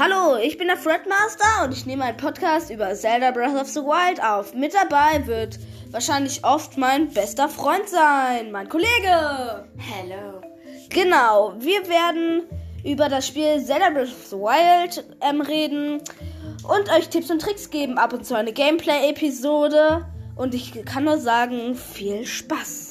Hallo, ich bin der Fredmaster und ich nehme einen Podcast über Zelda Breath of the Wild auf. Mit dabei wird wahrscheinlich oft mein bester Freund sein, mein Kollege. Hello. Genau, wir werden über das Spiel Zelda Breath of the Wild ähm, reden und euch Tipps und Tricks geben. Ab und zu eine Gameplay-Episode. Und ich kann nur sagen, viel Spaß.